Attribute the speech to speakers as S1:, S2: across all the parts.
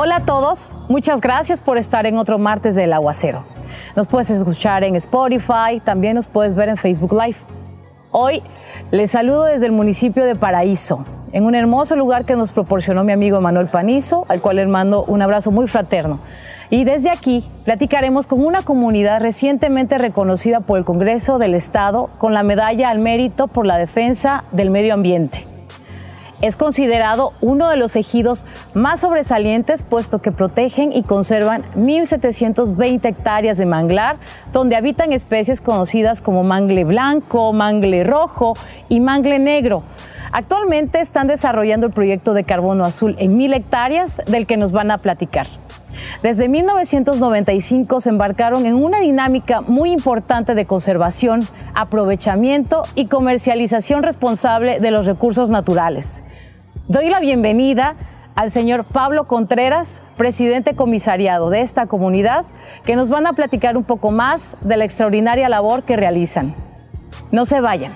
S1: Hola a todos, muchas gracias por estar en otro martes del aguacero. Nos puedes escuchar en Spotify, también nos puedes ver en Facebook Live. Hoy les saludo desde el municipio de Paraíso, en un hermoso lugar que nos proporcionó mi amigo Manuel Panizo, al cual le mando un abrazo muy fraterno. Y desde aquí platicaremos con una comunidad recientemente reconocida por el Congreso del Estado con la medalla al mérito por la defensa del medio ambiente. Es considerado uno de los ejidos más sobresalientes puesto que protegen y conservan 1.720 hectáreas de manglar donde habitan especies conocidas como mangle blanco, mangle rojo y mangle negro. Actualmente están desarrollando el proyecto de carbono azul en mil hectáreas del que nos van a platicar. Desde 1995 se embarcaron en una dinámica muy importante de conservación, aprovechamiento y comercialización responsable de los recursos naturales. Doy la bienvenida al señor Pablo Contreras, presidente comisariado de esta comunidad, que nos van a platicar un poco más de la extraordinaria labor que realizan. No se vayan.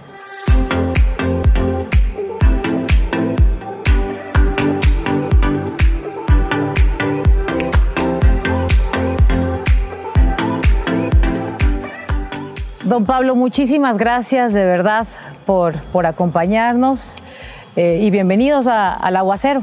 S1: Don Pablo, muchísimas gracias de verdad por, por acompañarnos eh, y bienvenidos al aguacero.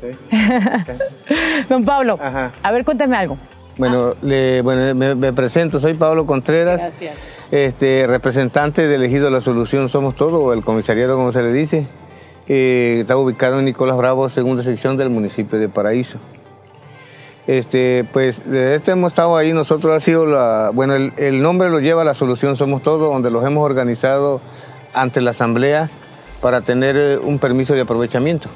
S1: Don Pablo, a ver, cuénteme algo.
S2: Bueno, me, presento, soy Pablo Contreras,
S1: Gracias.
S2: Este, representante de elegido La Solución Somos Todo, o el comisariado como se le dice. Eh, está ubicado en Nicolás Bravo, segunda sección del municipio de Paraíso. Este, pues desde este hemos estado ahí, nosotros ha sido la, bueno, el, nombre lo lleva La Solución Somos Todo, donde los hemos organizado ante la asamblea para tener eh, un permiso de aprovechamiento.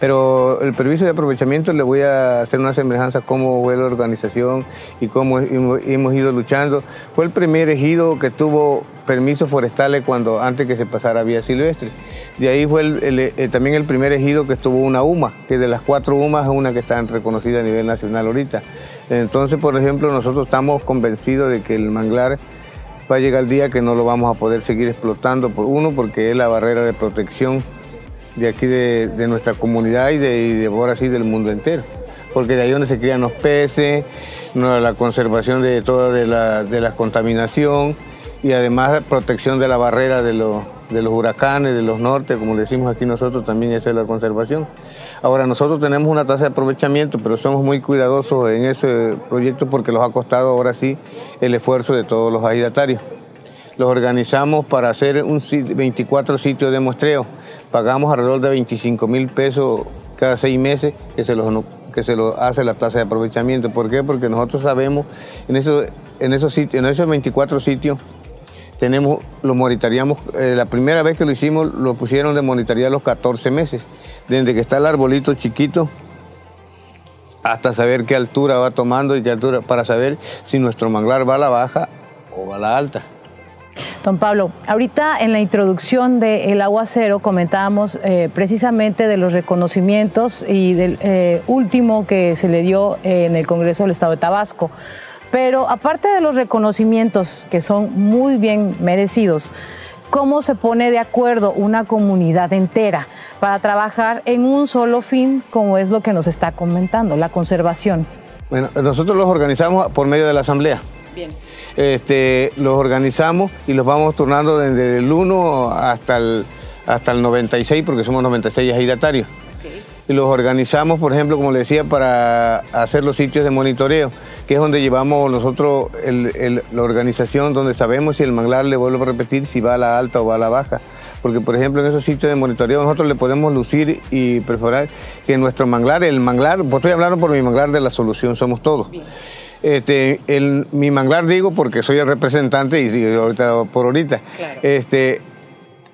S2: Pero el permiso de aprovechamiento le voy a hacer una semejanza cómo fue la organización y cómo hemos ido luchando. Fue el primer ejido que tuvo permisos forestales cuando antes que se pasara vía silvestre. De ahí fue eh, también el primer ejido que tuvo una UMA, que de las cuatro UMAs es una que está reconocida a nivel nacional ahorita. Entonces, por ejemplo, nosotros estamos convencidos de que el manglar va a llegar el día que no lo vamos a poder seguir explotando, por uno, porque es la barrera de protección de aquí de, nuestra comunidad y de, ahora sí del mundo entero, porque de ahí donde se crían los peces, la conservación de toda de la, de la contaminación y además protección de la barrera de los de los huracanes, de los nortes, como decimos aquí nosotros, también es la conservación. Ahora, nosotros tenemos una tasa de aprovechamiento, pero somos muy cuidadosos en ese proyecto porque nos ha costado ahora sí el esfuerzo de todos los agidatarios. Los organizamos para hacer un 24 sitios de muestreo. Pagamos alrededor de 25 mil pesos cada seis meses que se los que se lo hace la tasa de aprovechamiento. ¿Por qué? Porque nosotros sabemos en esos, en esos sitios, en esos 24 sitios, tenemos, lo monitoreamos, eh, la primera vez que lo hicimos lo pusieron de monitorear los 14 meses, desde que está el arbolito chiquito hasta saber qué altura va tomando y qué altura, para saber si nuestro manglar va a la baja o va a la alta.
S1: Don Pablo, ahorita en la introducción del aguacero comentábamos eh, precisamente de los reconocimientos y del eh, último que se le dio en el Congreso del Estado de Tabasco. Pero aparte de los reconocimientos que son muy bien merecidos, ¿cómo se pone de acuerdo una comunidad entera para trabajar en un solo fin, como es lo que nos está comentando, la conservación?
S2: Bueno, nosotros los organizamos por medio de la asamblea.
S1: Bien.
S2: Este, los organizamos y los vamos turnando desde el 1 hasta el, hasta el 96, porque somos 96 agidatarios. Y los organizamos, por ejemplo, como le decía, para hacer los sitios de monitoreo que es donde llevamos nosotros la organización, donde sabemos si el manglar, le vuelvo a repetir, si va a la alta o va a la baja. Porque, por ejemplo, en esos sitios de monitoreo nosotros le podemos lucir y perforar que nuestro manglar, el manglar, pues estoy hablando por mi manglar de la solución, somos todos. Este, el, mi manglar digo porque soy el representante y, ahorita por ahorita. Este,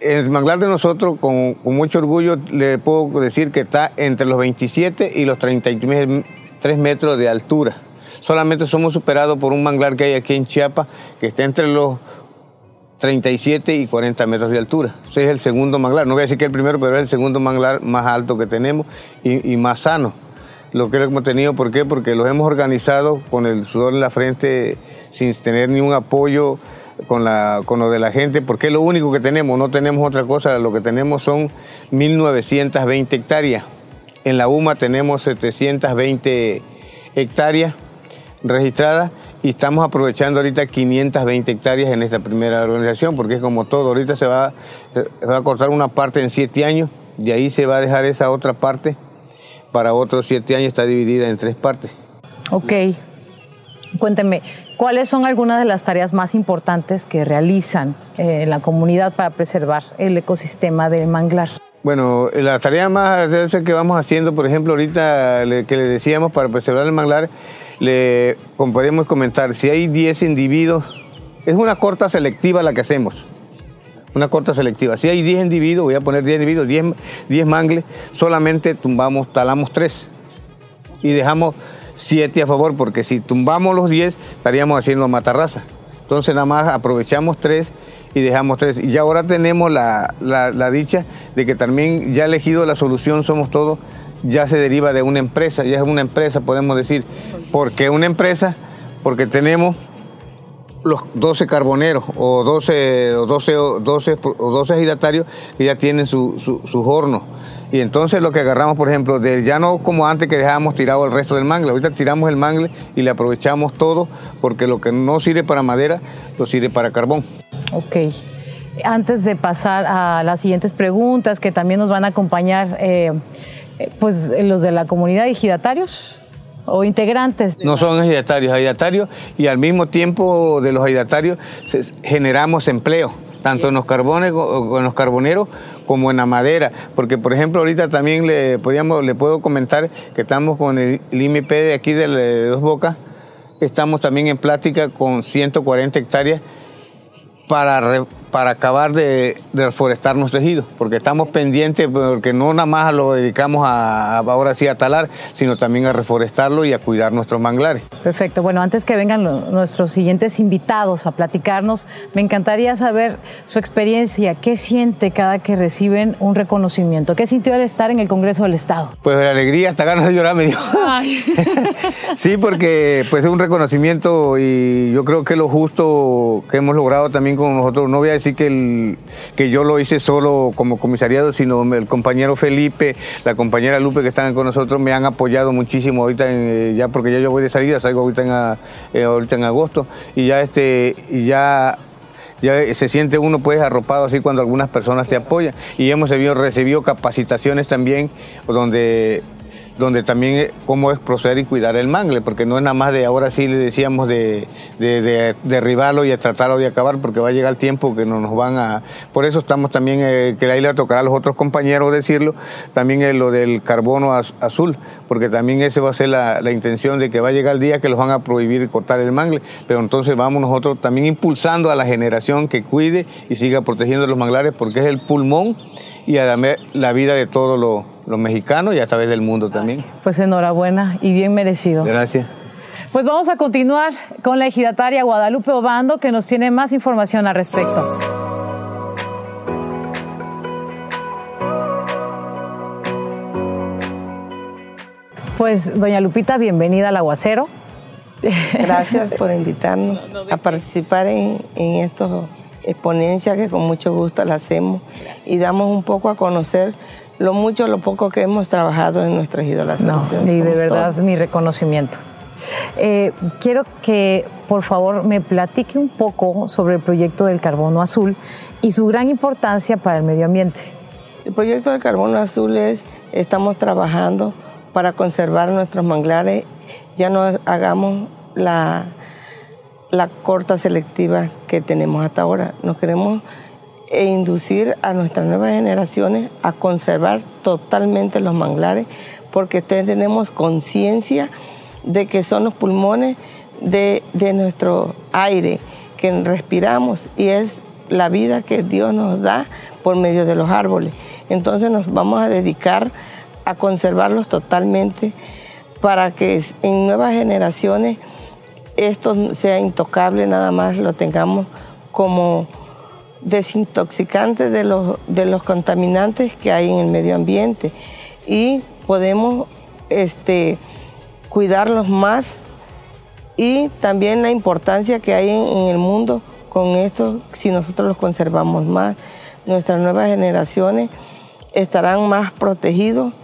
S2: el manglar de nosotros, con, mucho orgullo, le puedo decir que está entre los 27 y los 33 metros de altura. Solamente somos superados por un manglar que hay aquí en Chiapas, que está entre los 37 y 40 metros de altura. Ese es el segundo manglar. No voy a decir que el primero, pero es el segundo manglar más alto que tenemos y, más sano. Lo que hemos tenido, ¿por qué? Porque los hemos organizado con el sudor en la frente, sin tener ni un apoyo con, la, con lo de la gente, porque es lo único que tenemos, no tenemos otra cosa, lo que tenemos son 1.920 hectáreas En la UMA tenemos 720 hectáreas registradas y estamos aprovechando ahorita 520 hectáreas en esta primera organización, porque es como todo, ahorita se va, se va a cortar una parte en siete años, y ahí se va a dejar esa otra parte para otros siete años, está dividida en tres partes.
S1: Ok. Cuénteme, ¿cuáles son algunas de las tareas más importantes que realizan eh, la comunidad para preservar el ecosistema del manglar?
S2: Bueno, la tarea más que vamos haciendo, por ejemplo, ahorita que le decíamos para preservar el manglar, le podemos comentar, si hay 10 individuos, es una corta selectiva la que hacemos. Una corta selectiva. Si hay 10 individuos, voy a poner 10 individuos, 10, 10 mangles, solamente tumbamos, talamos 3 y dejamos 7 a favor, porque si tumbamos los 10, estaríamos haciendo matarraza. Entonces nada más aprovechamos 3 y dejamos 3. Y ya ahora tenemos la, la dicha de que también ya elegido la solución somos todos, ya se deriva de una empresa, ya es una empresa, podemos decir. ¿Por qué una empresa? Porque tenemos los 12 carboneros o 12, o 12, 12, o 12 hidatarios que ya tienen sus su, hornos. Y entonces lo que agarramos, por ejemplo, de, ya no como antes que dejábamos tirado el resto del mangle, ahorita tiramos el mangle y le aprovechamos todo porque lo que no sirve para madera, lo sirve para carbón.
S1: Ok. Antes de pasar a las siguientes preguntas que también nos van a acompañar, eh, pues los de la comunidad de ejidatarios, o integrantes.
S2: No son ejidatarios, ejidatarios y al mismo tiempo de los ejidatarios generamos empleo, tanto en los carbones, en los carboneros como en la madera, porque por ejemplo ahorita también le podíamos, le puedo comentar que estamos con el, IMP de aquí de, Dos Bocas, estamos también en plática con 140 hectáreas para para acabar de, reforestar nuestro ejido, porque estamos pendientes, porque no nada más lo dedicamos a, ahora sí a talar, sino también a reforestarlo y a cuidar nuestros manglares.
S1: Perfecto. Bueno, antes que vengan nuestros siguientes invitados a platicarnos, me encantaría saber su experiencia, qué siente cada que reciben un reconocimiento, qué sintió al estar en el Congreso del Estado.
S2: Pues la alegría, hasta ganas de llorar me dio. sí, porque pues es un reconocimiento y yo creo que lo justo que hemos logrado también con nosotros, no voy a decir que, el, que yo lo hice solo como comisariado, sino el compañero Felipe, la compañera Lupe que están con nosotros me han apoyado muchísimo ahorita, eh, ya porque ya yo voy de salida, salgo ahorita en, eh, ahorita en agosto y ya este, ya ya se siente uno pues arropado así cuando algunas personas te apoyan. Y hemos recibido capacitaciones también donde donde también eh, cómo es proceder y cuidar el mangle, porque no es nada más de ahora sí le decíamos de, derribarlo y tratarlo de acabar, porque va a llegar el tiempo que no nos van a... Por eso estamos también, eh, que ahí le tocará a los otros compañeros decirlo, también lo del carbono azul, porque también ese va a ser la, intención de que va a llegar el día que los van a prohibir cortar el mangle, pero entonces vamos nosotros también impulsando a la generación que cuide y siga protegiendo los manglares, porque es el pulmón y además la vida de todos los, mexicanos y a través del mundo también.
S1: Pues enhorabuena y bien merecido.
S2: Gracias.
S1: Pues vamos a continuar con la ejidataria Guadalupe Obando que nos tiene más información al respecto. Pues doña Lupita, bienvenida al aguacero.
S3: Gracias por invitarnos a participar en, en estos exponencia que con mucho gusto la hacemos y damos un poco a conocer lo mucho, lo poco que hemos trabajado en nuestras idolatraciones.
S1: No, y de verdad mi reconocimiento. Eh, quiero que por favor me platique un poco sobre el proyecto del carbono azul y su gran importancia para el medio ambiente.
S3: El proyecto del carbono azul es, estamos trabajando para conservar nuestros manglares, ya no hagamos la la corta selectiva que tenemos hasta ahora. Nos queremos inducir a nuestras nuevas generaciones a conservar totalmente los manglares porque tenemos conciencia de que son los pulmones de, nuestro aire que respiramos y es la vida que Dios nos da por medio de los árboles. Entonces nos vamos a dedicar a conservarlos totalmente para que en nuevas generaciones esto sea intocable, nada más lo tengamos como desintoxicante de los, de los contaminantes que hay en el medio ambiente. Y podemos este, cuidarlos más. Y también la importancia que hay en, el mundo con esto, si nosotros los conservamos más, nuestras nuevas generaciones estarán más protegidos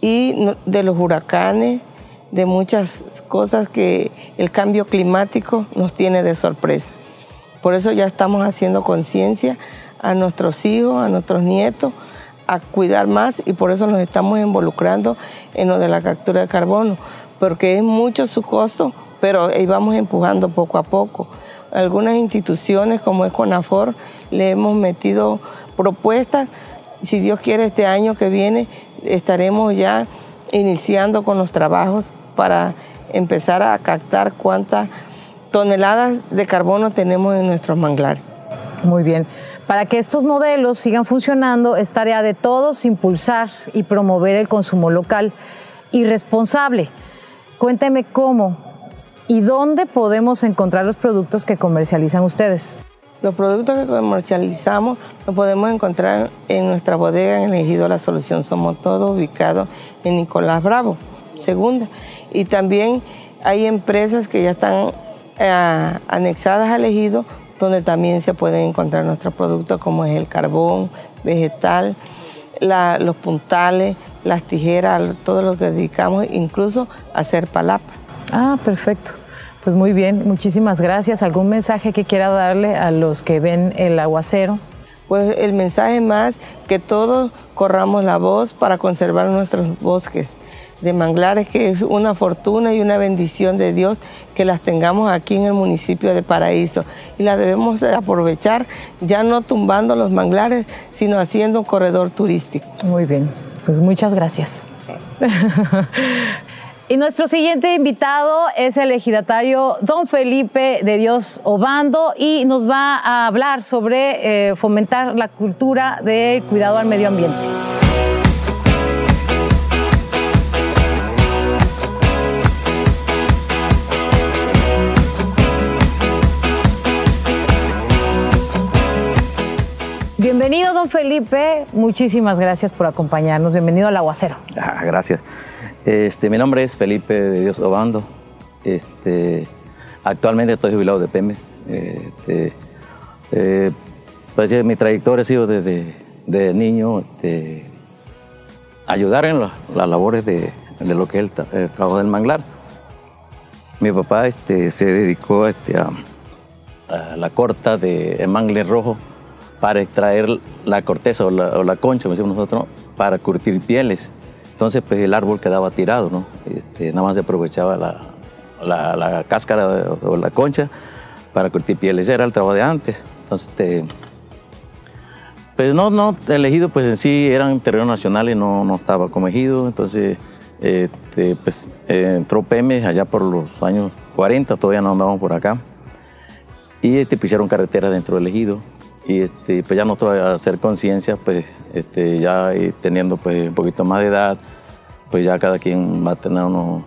S3: y de los huracanes, de muchas cosas que el cambio climático nos tiene de sorpresa. Por eso ya estamos haciendo conciencia a nuestros hijos, a nuestros nietos, a cuidar más y por eso nos estamos involucrando en lo de la captura de carbono, porque es mucho su costo, pero ahí vamos empujando poco a poco. Algunas instituciones como es CONAFOR le hemos metido propuestas. Si Dios quiere, este año que viene estaremos ya iniciando con los trabajos para empezar a captar cuántas toneladas de carbono tenemos en nuestros manglares.
S1: Muy bien. Para que estos modelos sigan funcionando, es tarea de todos impulsar y promover el consumo local y responsable. Cuénteme cómo y dónde podemos encontrar los productos que comercializan ustedes.
S3: Los productos que comercializamos los podemos encontrar en nuestra bodega en el Ejido La Solución Somos Todos, ubicado en Nicolás Bravo, segunda. Y también hay empresas que ya están eh, anexadas al Ejido, donde también se pueden encontrar nuestros productos como es el carbón vegetal, los puntales, las tijeras, todo lo que dedicamos, incluso a hacer palapa.
S1: Ah, perfecto. Pues muy bien, muchísimas gracias. ¿Algún mensaje que quiera darle a los que ven el aguacero?
S3: Pues el mensaje más que todos corramos la voz para conservar nuestros bosques de manglares, que es una fortuna y una bendición de Dios que las tengamos aquí en el municipio de Paraíso. Y las debemos aprovechar, ya no tumbando los manglares, sino haciendo un corredor turístico.
S1: Muy bien, pues muchas gracias. Y nuestro siguiente invitado es el ejidatario don Felipe de Dios Obando y nos va a hablar sobre eh, fomentar la cultura de cuidado al medio ambiente. Felipe. Muchísimas gracias por acompañarnos. Bienvenido al Aguacero.
S4: Ah, gracias. Este, mi nombre es Felipe de Dios Obando. Este, actualmente estoy jubilado de PEMES. Este, eh, pues mi trayectoria ha sido desde, niño este, ayudar en las labores de, lo que es el, trabajo del manglar. Mi papá se dedicó a, la corta de mangle rojo para extraer la corteza o la, concha, como decimos nosotros, para curtir pieles. Entonces, pues el árbol quedaba tirado, ¿no? Este, nada más se aprovechaba la, cáscara o la concha para curtir pieles. Era el trabajo de antes. Entonces, este, pues no, no, elegido pues en sí eran terrenos nacionales, no, no estaba como ejido. Entonces, este, pues entró PEMES allá por los años 40, todavía no andábamos por acá. Y este, pusieron carretera dentro del ejido. Y este, pues ya nosotros a hacer conciencia, pues este, ya teniendo pues, un poquito más de edad, pues ya cada quien va a tener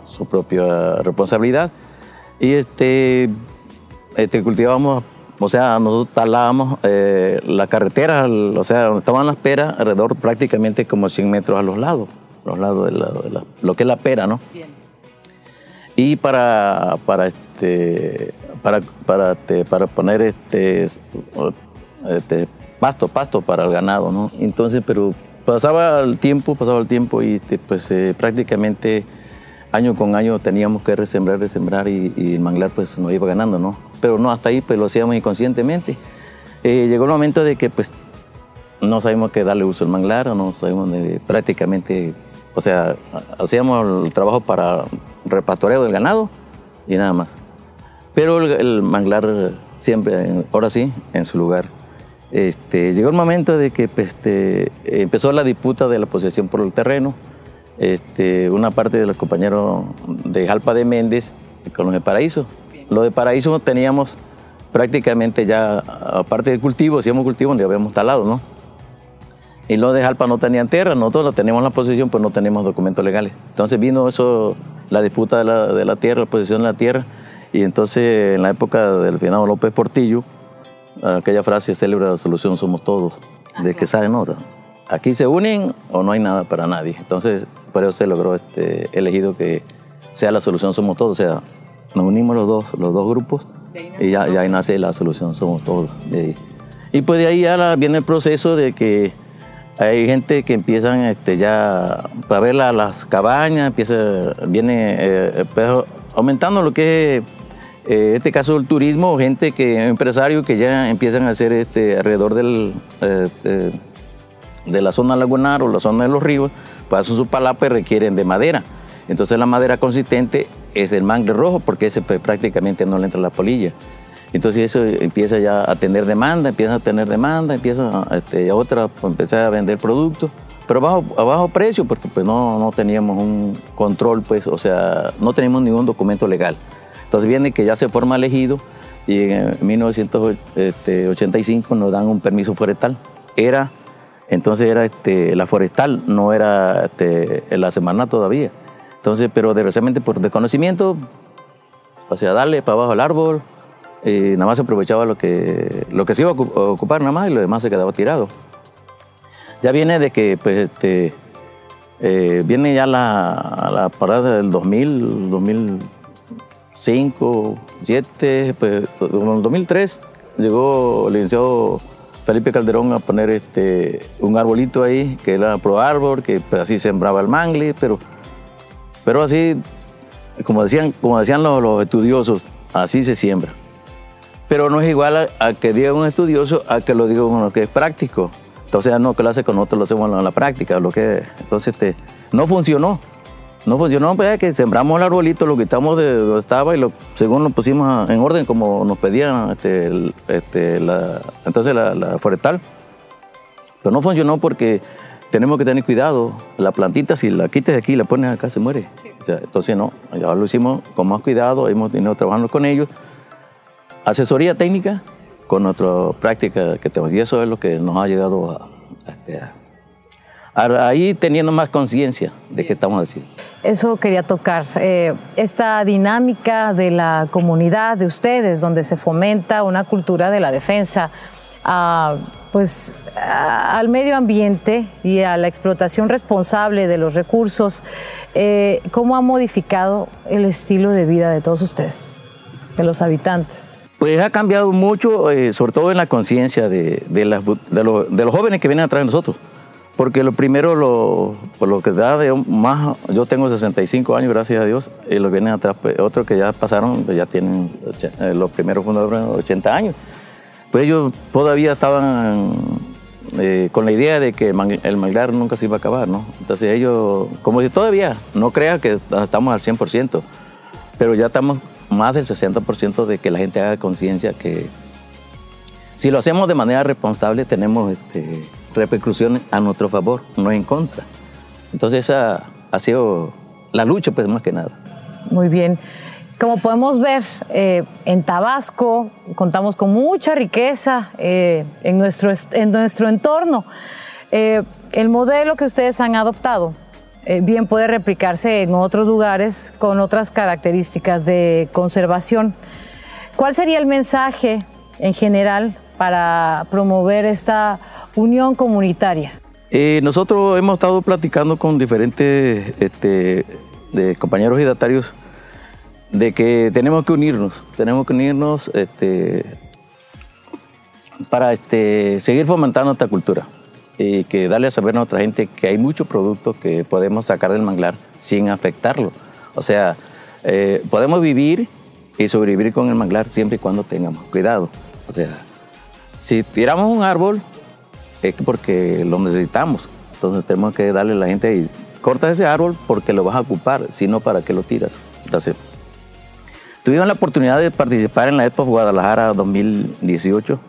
S4: su propia responsabilidad. Y este, este, cultivamos, o sea, nosotros talábamos eh, la carretera, o sea, donde estaban las peras, alrededor prácticamente como 100 metros a los lados, los lados de, lo que es la pera, ¿no? Y para, para, este, para, para, este, para poner este, este, pasto, pasto para el ganado, ¿no? Entonces, pero pasaba el tiempo, pasaba el tiempo y este, pues eh, prácticamente año con año teníamos que resembrar, resembrar y, y, el manglar pues nos iba ganando, ¿no? Pero no, hasta ahí pues lo hacíamos inconscientemente. Eh, llegó el momento de que pues no sabíamos qué darle uso al manglar, no sabíamos de, prácticamente, o sea, hacíamos el trabajo para repastoreo del ganado y nada más. Pero el manglar siempre, ahora sí, en su lugar. Este, llegó el momento de que pues, este, empezó la disputa de la posesión por el terreno. Este, una parte de los compañeros de Jalpa de Méndez con los de Paraíso. Los de Paraíso teníamos prácticamente ya, aparte de cultivo, hacíamos cultivo donde habíamos talado, ¿no? Y los de Jalpa no tenían tierra, nosotros teníamos la posesión, pero no teníamos documentos legales. Entonces vino eso, la disputa de la, de la tierra, la posesión de la tierra, y entonces en la época del finado López Portillo, aquella frase célebre, la solución somos todos, de que saben nota. Aquí se unen o no hay nada para nadie. Entonces, por eso se logró este elegido que sea la solución somos todos, o sea, nos unimos los dos, los dos grupos y ya, ya ahí nace la solución somos todos. Y pues de ahí ya viene el proceso de que hay gente que empiezan este, ya para ver las cabañas, empieza, viene eh, pues, aumentando lo que es eh, este caso del turismo, gente que empresarios que ya empiezan a hacer este, alrededor del, este, de la zona lagunar o la zona de los ríos, pues su palapa y requieren de madera. Entonces la madera consistente es el mangle rojo porque ese pues, prácticamente no le entra la polilla. Entonces eso empieza ya a tener demanda, empieza a tener demanda, empieza este, a otra pues, empezar a vender productos, pero a bajo precio porque pues no, no teníamos un control, pues, o sea, no teníamos ningún documento legal. Entonces viene que ya se forma elegido y en 1985 nos dan un permiso forestal. Era, entonces era este, la forestal, no era este, la semana todavía. Entonces, pero desgraciadamente por desconocimiento, o sea, darle para abajo al árbol, y nada más se aprovechaba lo que, lo que se iba a ocupar nada más y lo demás se quedaba tirado. Ya viene de que, pues, este, eh, viene ya la, la, parada del 2000, 2005, 2007, pues, en el 2003 llegó el licenciado Felipe Calderón a poner este, un arbolito ahí, que era pro árbol, que pues, así sembraba el mangle, pero pero así, como decían, como decían los, estudiosos, así se siembra. Pero no es igual a, que diga un estudioso a que lo diga uno que es práctico. Entonces, no hace con otro, lo hacemos en la práctica. Lo que, entonces, este, no funcionó. No funcionó, pues que sembramos el arbolito, lo quitamos de donde estaba y lo, según lo pusimos en orden como nos pedían este, este, la, entonces la, forestal. Pero no funcionó porque tenemos que tener cuidado. La plantita, si la quites de aquí y la pones acá, se muere. entonces, no, ya lo hicimos con más cuidado, hemos tenido trabajando con ellos. Asesoría técnica con nuestra práctica que tenemos. Y eso es lo que nos ha llegado a, este, ahí teniendo más conciencia de qué estamos haciendo.
S1: Eso quería tocar, eh, esta dinámica de la comunidad de ustedes, donde se fomenta una cultura de la defensa, a, pues, al medio ambiente y a la explotación responsable de los recursos, eh, ¿cómo ha modificado el estilo de vida de todos ustedes, de los habitantes?
S4: Pues ha cambiado mucho, eh, sobre todo en la conciencia de, de, de, los jóvenes que vienen atrás de nosotros. Porque lo primero, lo, por lo que da de más, yo tengo 65 años, gracias a Dios, y los vienen atrás, pues, otros que ya pasaron, pues ya tienen, eh, los primeros fundadores 80 años pues ellos todavía estaban eh, con la idea de que el manglar nunca se iba a acabar, ¿no? Entonces ellos, como si todavía, no crean que estamos al 100%, pero ya estamos más del 60% de que la gente haga conciencia que si lo hacemos de manera responsable tenemos este, repercusiones a nuestro favor, no en contra. Entonces esa ha sido la lucha, pues más que nada.
S1: Muy bien. Como podemos ver, eh, en Tabasco contamos con mucha riqueza eh, en, nuestro, en nuestro entorno. Eh, el modelo que ustedes han adoptado bien puede replicarse en otros lugares con otras características de conservación. ¿Cuál sería el mensaje en general para promover esta unión comunitaria?
S4: nosotros hemos estado platicando con diferentes este, compañeros ejidatarios de que tenemos que unirnos, tenemos que unirnos este, para este, seguir fomentando esta cultura y que darle a saber a nuestra gente que hay muchos productos que podemos sacar del manglar sin afectarlo. O sea, eh, podemos vivir y sobrevivir con el manglar siempre y cuando tengamos cuidado. O sea, si tiramos un árbol es porque lo necesitamos. Entonces tenemos que darle a la gente ahí, corta ese árbol porque lo vas a ocupar, sino para qué lo tiras. Entonces, Tuvimos la oportunidad de participar en la Expo Guadalajara 2018,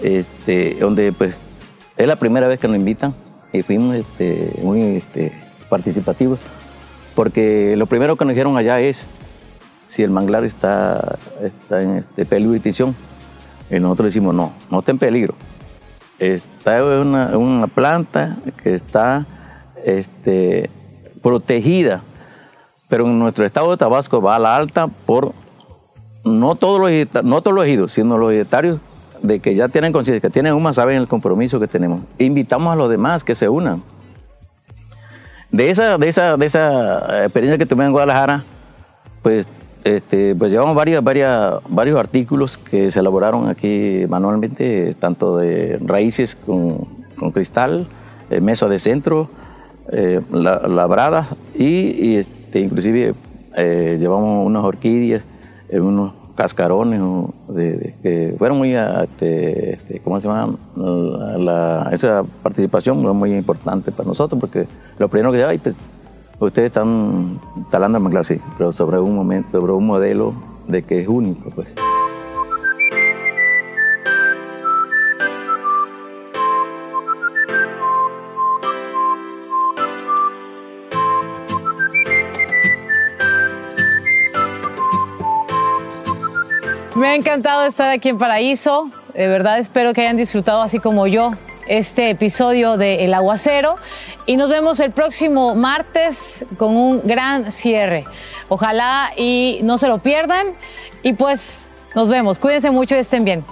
S4: este, donde pues es la primera vez que nos invitan y fuimos este, muy este, participativos, porque lo primero que nos dijeron allá es si el manglar está, está en este, peligro de extinción. Y nosotros decimos, no, no está en peligro. Está una, una planta que está este, protegida, pero en nuestro estado de Tabasco va a la alta por no todos los, no todos los ejidos, sino los ejidatarios de que ya tienen conciencia, que tienen UMA, saben el compromiso que tenemos. Invitamos a los demás que se unan. De esa, de esa, de esa experiencia que tuve en Guadalajara, pues, este, pues llevamos varias, varias, varios artículos que se elaboraron aquí manualmente, tanto de raíces con, con cristal, mesa de centro, labrada y, este, inclusive llevamos unas orquídeas, unos cascarones que fueron muy, este, este, ¿cómo se llama? La, esa participación fue muy importante para nosotros porque lo primero que pues, ustedes están talando el manglar, sí, pero sobre un momento, sobre un modelo de que es único, pues.
S1: Me ha encantado estar aquí en Paraíso. De verdad espero que hayan disfrutado así como yo este episodio de El Aguacero y nos vemos el próximo martes con un gran cierre. Ojalá y no se lo pierdan y pues nos vemos. Cuídense mucho y estén bien.